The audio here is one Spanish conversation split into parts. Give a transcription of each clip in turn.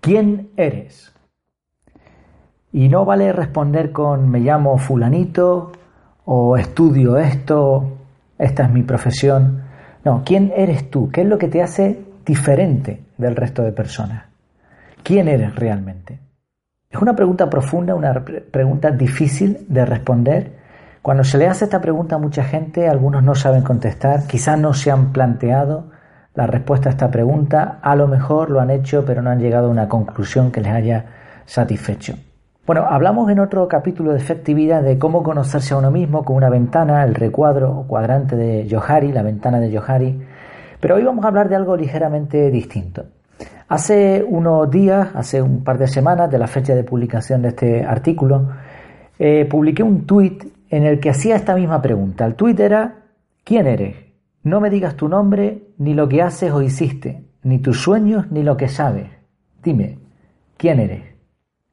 ¿Quién eres? Y no vale responder con me llamo fulanito o estudio esto, esta es mi profesión. No, ¿quién eres tú? ¿Qué es lo que te hace diferente del resto de personas? ¿Quién eres realmente? Es una pregunta profunda, una pregunta difícil de responder. Cuando se le hace esta pregunta a mucha gente, algunos no saben contestar, quizás no se han planteado la respuesta a esta pregunta, a lo mejor lo han hecho pero no han llegado a una conclusión que les haya satisfecho. Bueno, hablamos en otro capítulo de efectividad de cómo conocerse a uno mismo con una ventana, el recuadro o cuadrante de Johari, la ventana de Johari, pero hoy vamos a hablar de algo ligeramente distinto. Hace unos días, hace un par de semanas de la fecha de publicación de este artículo, eh, publiqué un tuit en el que hacía esta misma pregunta. El tuit era, ¿quién eres? No me digas tu nombre, ni lo que haces o hiciste, ni tus sueños, ni lo que sabes. Dime, ¿quién eres?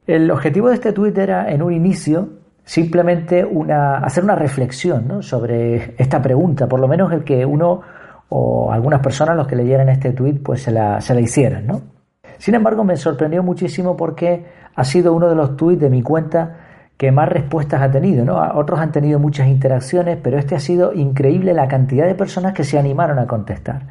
El objetivo de este tuit era, en un inicio, simplemente una, hacer una reflexión sobre esta pregunta, por lo menos el que uno o algunas personas, los que leyeran este tuit, pues se la, se la hicieran. ¿no? Sin embargo, me sorprendió muchísimo porque ha sido uno de los tuits de mi cuenta que más respuestas ha tenido. ¿no? Otros han tenido muchas interacciones, pero este ha sido increíble la cantidad de personas que se animaron a contestar.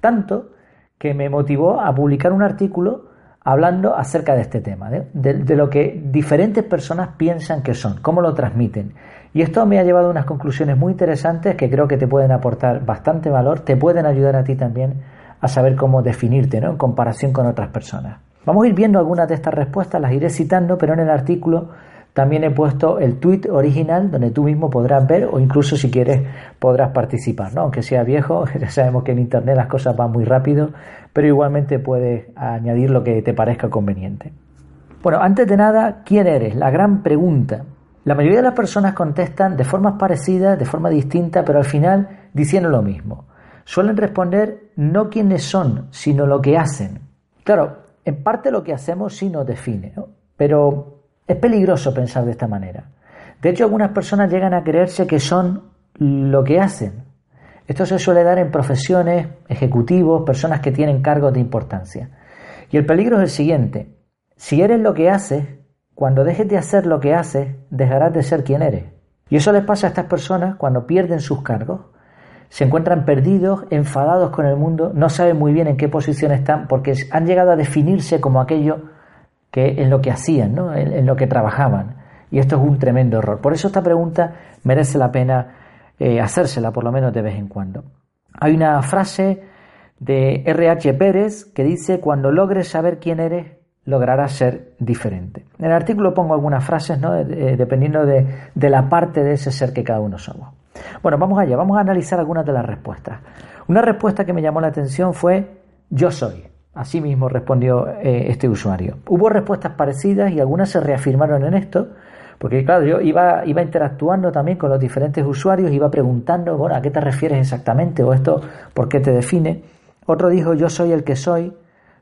Tanto que me motivó a publicar un artículo hablando acerca de este tema, de, lo que diferentes personas piensan que son, cómo lo transmiten. Y esto me ha llevado a unas conclusiones muy interesantes que creo que te pueden aportar bastante valor, te pueden ayudar a ti también a saber cómo definirte ¿no? en comparación con otras personas. Vamos a ir viendo algunas de estas respuestas, las iré citando, pero en el artículo también he puesto el tweet original donde tú mismo podrás ver o incluso si quieres podrás participar, ¿no? Aunque sea viejo, ya sabemos que en internet las cosas van muy rápido, pero igualmente puedes añadir lo que te parezca conveniente. Bueno, antes de nada, ¿quién eres? La gran pregunta. La mayoría de las personas contestan de formas parecidas, de forma distinta, pero al final diciendo lo mismo. Suelen responder no quiénes son, sino lo que hacen. Claro, en parte lo que hacemos sí nos define, ¿no? pero es peligroso pensar de esta manera. De hecho, algunas personas llegan a creerse que son lo que hacen. Esto se suele dar en profesiones, ejecutivos, personas que tienen cargos de importancia. Y el peligro es el siguiente. Si eres lo que haces, cuando dejes de hacer lo que haces, dejarás de ser quien eres. Y eso les pasa a estas personas cuando pierden sus cargos. Se encuentran perdidos, enfadados con el mundo, no saben muy bien en qué posición están porque han llegado a definirse como aquello que en lo que hacían, ¿no? en, lo que trabajaban. Y esto es un tremendo error. Por eso esta pregunta merece la pena eh, hacérsela por lo menos de vez en cuando. Hay una frase de R.H. Pérez que dice, cuando logres saber quién eres, lograrás ser diferente. En el artículo pongo algunas frases, ¿no? Eh, dependiendo de, de, la parte de ese ser que cada uno somos. Bueno, vamos allá, vamos a analizar algunas de las respuestas. Una respuesta que me llamó la atención fue yo soy. Así mismo respondió eh, este usuario. Hubo respuestas parecidas y algunas se reafirmaron en esto, porque claro, yo iba, iba interactuando también con los diferentes usuarios, iba preguntando, bueno, ¿a qué te refieres exactamente? ¿O esto por qué te define? Otro dijo, yo soy el que soy,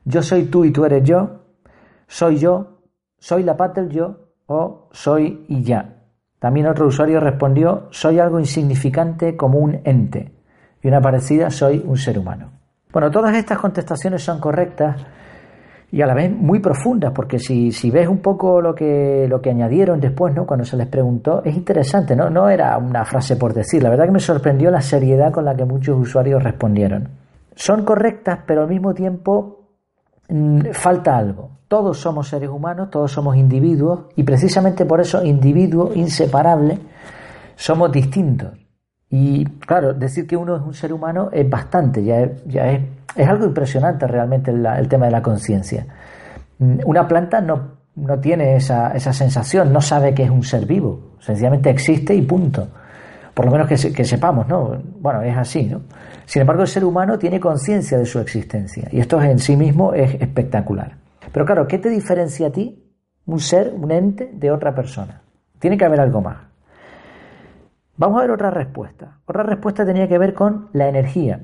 yo soy tú y tú eres yo, soy yo, soy la paz del yo o soy y ya. También otro usuario respondió, soy algo insignificante como un ente. Y una parecida, soy un ser humano. Bueno, todas estas contestaciones son correctas y a la vez muy profundas, porque si, ves un poco lo que, lo que añadieron después, ¿no? cuando se les preguntó, es interesante, ¿no? no era una frase por decir, la verdad que me sorprendió la seriedad con la que muchos usuarios respondieron. Son correctas, pero al mismo tiempo mm, falta algo. Todos somos seres humanos, todos somos individuos, y precisamente por eso, individuos inseparables, somos distintos. Y claro, decir que uno es un ser humano es bastante, ya es, ya es, es algo impresionante realmente el, tema de la conciencia. Mm, una planta no, no tiene esa, esa, sensación, no sabe que es un ser vivo, sencillamente existe y punto. Por lo menos que, que sepamos, ¿no? Bueno, es así, ¿no? Sin embargo, el ser humano tiene conciencia de su existencia y esto en sí mismo es espectacular. Pero claro, ¿qué te diferencia a ti, un ser, un ente, de otra persona? Tiene que haber algo más. Vamos a ver otra respuesta. Otra respuesta tenía que ver con la energía.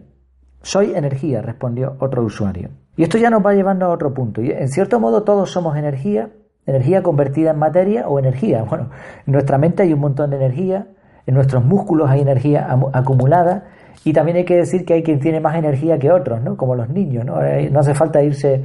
Soy energía, respondió otro usuario. Y esto ya nos va llevando a otro punto. Y en cierto modo todos somos energía, energía convertida en materia o energía. Bueno, en nuestra mente hay un montón de energía, en nuestros músculos hay energía acumulada y también hay que decir que hay quien tiene más energía que otros, ¿no? Como los niños, ¿no? Eh, no hace falta irse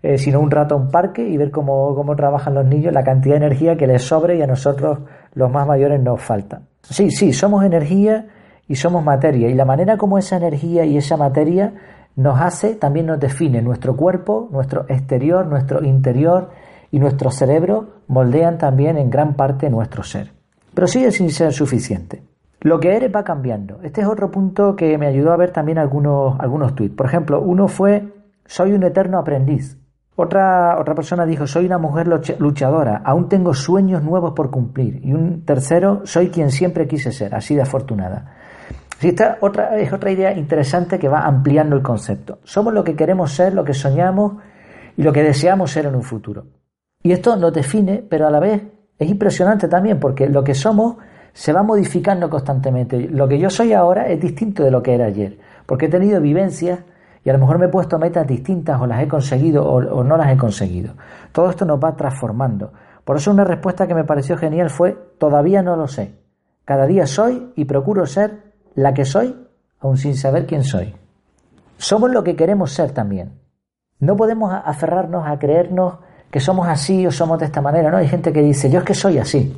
eh, sino un rato a un parque y ver cómo, cómo trabajan los niños, la cantidad de energía que les sobre y a nosotros los más mayores nos falta. Sí, sí, somos energía y somos materia y la manera como esa energía y esa materia nos hace, también nos define nuestro cuerpo, nuestro exterior, nuestro interior y nuestro cerebro moldean también en gran parte nuestro ser. Pero sigue sin ser suficiente. Lo que eres va cambiando. Este es otro punto que me ayudó a ver también algunos, algunos tweets. Por ejemplo, uno fue, soy un eterno aprendiz. Otra, otra persona dijo, soy una mujer luchadora, aún tengo sueños nuevos por cumplir. Y un tercero, soy quien siempre quise ser, así de afortunada. esta otra, es otra idea interesante que va ampliando el concepto. Somos lo que queremos ser, lo que soñamos y lo que deseamos ser en un futuro. Y esto nos define, pero a la vez es impresionante también porque lo que somos se va modificando constantemente. Lo que yo soy ahora es distinto de lo que era ayer, porque he tenido vivencias y a lo mejor me he puesto metas distintas o las he conseguido o, no las he conseguido. Todo esto nos va transformando. Por eso una respuesta que me pareció genial fue, todavía no lo sé. Cada día soy y procuro ser la que soy, aun sin saber quién soy. Somos lo que queremos ser también. No podemos aferrarnos a creernos que somos así o somos de esta manera, ¿no? Hay gente que dice, yo es que soy así,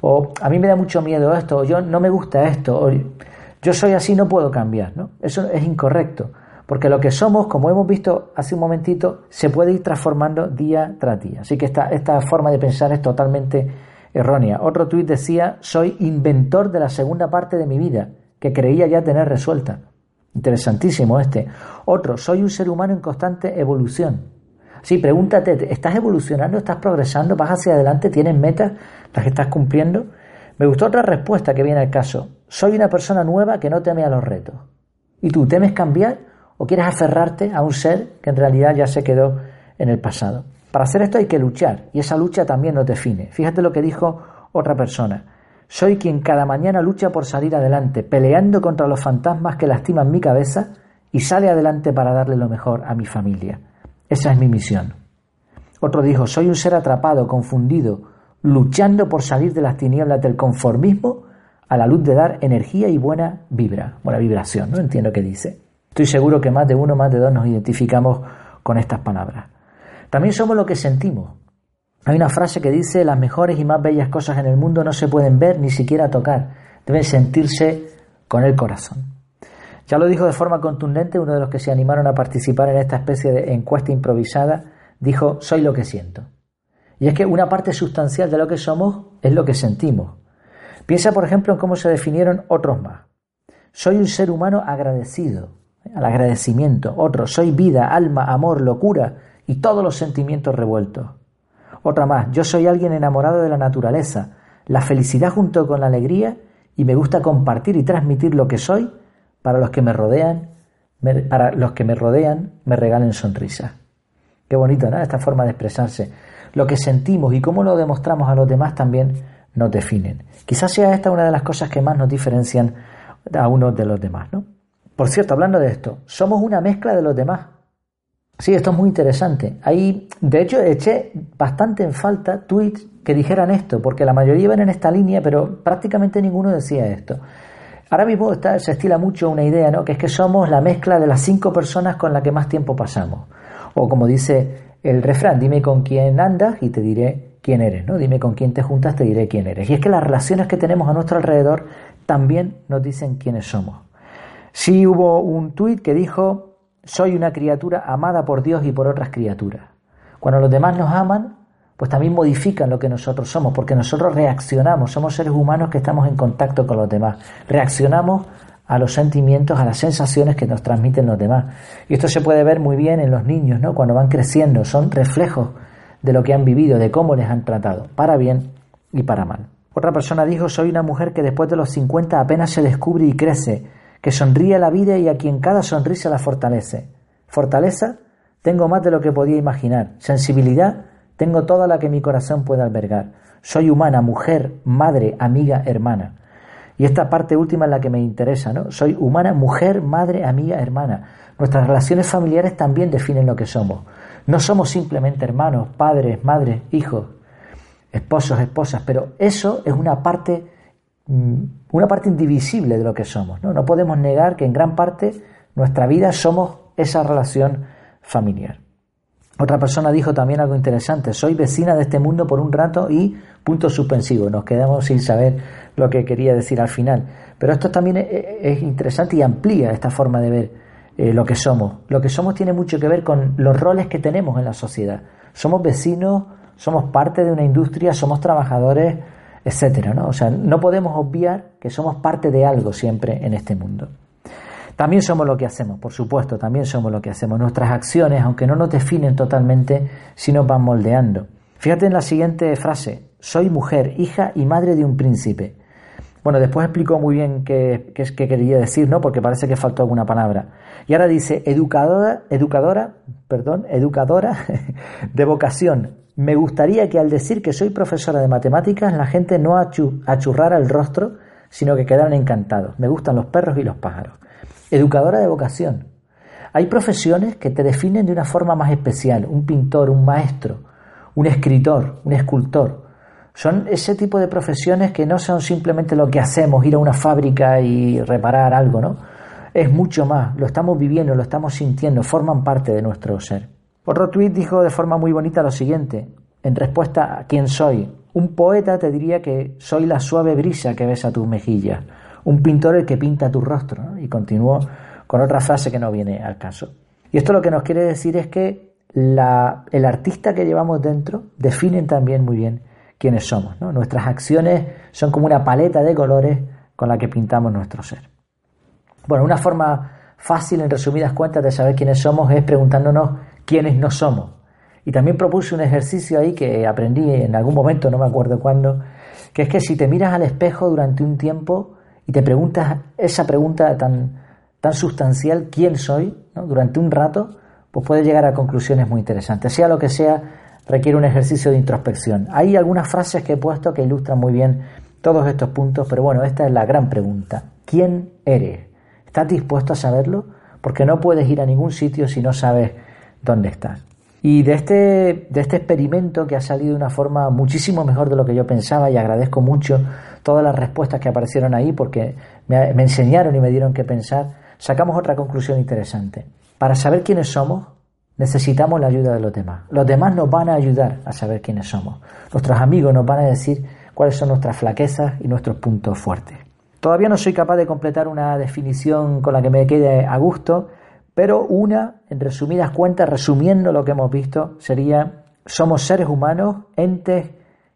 o a mí me da mucho miedo esto, o yo no me gusta esto, o yo soy así, no puedo cambiar, ¿no? Eso es incorrecto, porque lo que somos, como hemos visto hace un momentito, se puede ir transformando día tras día. Así que esta, esta forma de pensar es totalmente errónea. Otro tuit decía, soy inventor de la segunda parte de mi vida, que creía ya tener resuelta. Interesantísimo este. Otro, soy un ser humano en constante evolución. Sí, pregúntate, ¿estás evolucionando? ¿Estás progresando? ¿Vas hacia adelante? ¿Tienes metas las que estás cumpliendo? Me gustó otra respuesta que viene al caso. Soy una persona nueva que no teme a los retos. ¿Y tú temes cambiar o quieres aferrarte a un ser que en realidad ya se quedó en el pasado? Para hacer esto hay que luchar y esa lucha también nos define. Fíjate lo que dijo otra persona. Soy quien cada mañana lucha por salir adelante, peleando contra los fantasmas que lastiman mi cabeza y sale adelante para darle lo mejor a mi familia. Esa es mi misión. Otro dijo, soy un ser atrapado, confundido, luchando por salir de las tinieblas del conformismo a la luz de dar energía y buena vibra, buena vibración, ¿no? Entiendo que dice. Estoy seguro que más de uno, más de dos nos identificamos con estas palabras. También somos lo que sentimos. Hay una frase que dice, las mejores y más bellas cosas en el mundo no se pueden ver ni siquiera tocar, deben sentirse con el corazón. Ya lo dijo de forma contundente uno de los que se animaron a participar en esta especie de encuesta improvisada, dijo, soy lo que siento. Y es que una parte sustancial de lo que somos es lo que sentimos. Piensa, por ejemplo, en cómo se definieron otros más. Soy un ser humano agradecido, al agradecimiento. Otro, soy vida, alma, amor, locura y todos los sentimientos revueltos. Otra más, yo soy alguien enamorado de la naturaleza, la felicidad junto con la alegría y me gusta compartir y transmitir lo que soy para los que me rodean, para los que me rodean, me regalen sonrisas. Qué bonito, ¿no? Esta forma de expresarse. Lo que sentimos y cómo lo demostramos a los demás también nos definen. Quizás sea esta una de las cosas que más nos diferencian a unos de los demás, ¿no? Por cierto, hablando de esto, somos una mezcla de los demás. Sí, esto es muy interesante. Ahí, de hecho, eché bastante en falta tweets que dijeran esto, porque la mayoría iban en esta línea, pero prácticamente ninguno decía esto. Ahora mismo se estila mucho una idea, ¿no? Que es que somos la mezcla de las cinco personas con las que más tiempo pasamos. O como dice el refrán, dime con quién andas y te diré quién eres, ¿no? Dime con quién te juntas, te diré quién eres. Y es que las relaciones que tenemos a nuestro alrededor también nos dicen quiénes somos. Sí hubo un tuit que dijo, soy una criatura amada por Dios y por otras criaturas. Cuando los demás nos aman, pues también modifican lo que nosotros somos, porque nosotros reaccionamos, somos seres humanos que estamos en contacto con los demás, reaccionamos a los sentimientos, a las sensaciones que nos transmiten los demás. Y esto se puede ver muy bien en los niños, ¿no? Cuando van creciendo, son reflejos de lo que han vivido, de cómo les han tratado, para bien y para mal. Otra persona dijo, soy una mujer que después de los 50 apenas se descubre y crece, que sonríe a la vida y a quien cada sonrisa la fortalece. Fortaleza, tengo más de lo que podía imaginar. Sensibilidad, tengo toda la que mi corazón puede albergar. Soy humana, mujer, madre, amiga, hermana. Y esta parte última es la que me interesa, ¿no? Soy humana, mujer, madre, amiga, hermana. Nuestras relaciones familiares también definen lo que somos. No somos simplemente hermanos, padres, madres, hijos, esposos, esposas, pero eso es una parte, una parte indivisible de lo que somos. ¿no? no podemos negar que en gran parte nuestra vida somos esa relación familiar. Otra persona dijo también algo interesante, soy vecina de este mundo por un rato y punto suspensivo, nos quedamos sin saber lo que quería decir al final. Pero esto también es interesante y amplía esta forma de ver eh, lo que somos. Lo que somos tiene mucho que ver con los roles que tenemos en la sociedad. Somos vecinos, somos parte de una industria, somos trabajadores, etcétera, ¿no? O sea, no podemos obviar que somos parte de algo siempre en este mundo. También somos lo que hacemos, por supuesto, también somos lo que hacemos. Nuestras acciones, aunque no nos definen totalmente, sí nos van moldeando. Fíjate en la siguiente frase, soy mujer, hija y madre de un príncipe. Bueno, después explicó muy bien qué, qué, quería decir, ¿no? Porque parece que faltó alguna palabra. Y ahora dice, educadora, educadora, perdón, educadora de vocación. Me gustaría que al decir que soy profesora de matemáticas, la gente no achurrara el rostro, sino que quedaran encantados. Me gustan los perros y los pájaros educadora de vocación. Hay profesiones que te definen de una forma más especial, un pintor, un maestro, un escritor, un escultor. Son ese tipo de profesiones que no son simplemente lo que hacemos, ir a una fábrica y reparar algo, ¿no? Es mucho más, lo estamos viviendo, lo estamos sintiendo, forman parte de nuestro ser. Otro tuit dijo de forma muy bonita lo siguiente, en respuesta a quién soy. Un poeta te diría que soy la suave brisa que besa tus mejillas un pintor el que pinta tu rostro. Y continuó con otra frase que no viene al caso. Y esto lo que nos quiere decir es que el artista que llevamos dentro define también muy bien quiénes somos. Nuestras acciones son como una paleta de colores con la que pintamos nuestro ser. Bueno, una forma fácil, en resumidas cuentas, de saber quiénes somos es preguntándonos quiénes no somos. Y también propuse un ejercicio ahí que aprendí en algún momento, no me acuerdo cuándo, que es que si te miras al espejo durante un tiempo, y te preguntas esa pregunta tan, tan sustancial, ¿quién soy? Durante un rato, pues puedes llegar a conclusiones muy interesantes. Sea lo que sea, requiere un ejercicio de introspección. Hay algunas frases que he puesto que ilustran muy bien todos estos puntos, pero bueno, esta es la gran pregunta. ¿Quién eres? ¿Estás dispuesto a saberlo? Porque no puedes ir a ningún sitio si no sabes dónde estás. Y de este, de este experimento que ha salido de una forma muchísimo mejor de lo que yo pensaba y agradezco mucho todas las respuestas que aparecieron ahí porque me, me enseñaron y me dieron que pensar, sacamos otra conclusión interesante. Para saber quiénes somos, necesitamos la ayuda de los demás. Los demás nos van a ayudar a saber quiénes somos. Nuestros amigos nos van a decir cuáles son nuestras flaquezas y nuestros puntos fuertes. Todavía no soy capaz de completar una definición con la que me quede a gusto, pero una, en resumidas cuentas, resumiendo lo que hemos visto, sería, somos seres humanos, entes,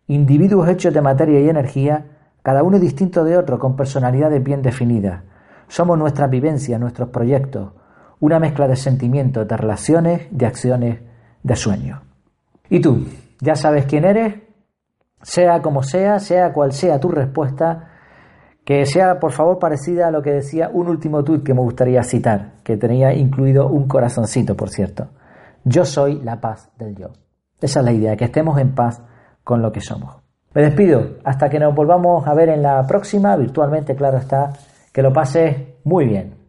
individuos hechos de materia y energía, cada uno distinto de otro, con personalidades bien definidas. Somos nuestra vivencia, nuestros proyectos, una mezcla de sentimientos, de relaciones, de acciones, de sueños. ¿Y tú? ¿Ya sabes quién eres? Sea como sea, sea cual sea tu respuesta, que sea por favor parecida a lo que decía un último tuit que me gustaría citar, que tenía incluido un corazoncito, por cierto. Yo soy la paz del yo. Esa es la idea, que estemos en paz con lo que somos. Me despido, hasta que nos volvamos a ver en la próxima, virtualmente, claro está, que lo pases muy bien.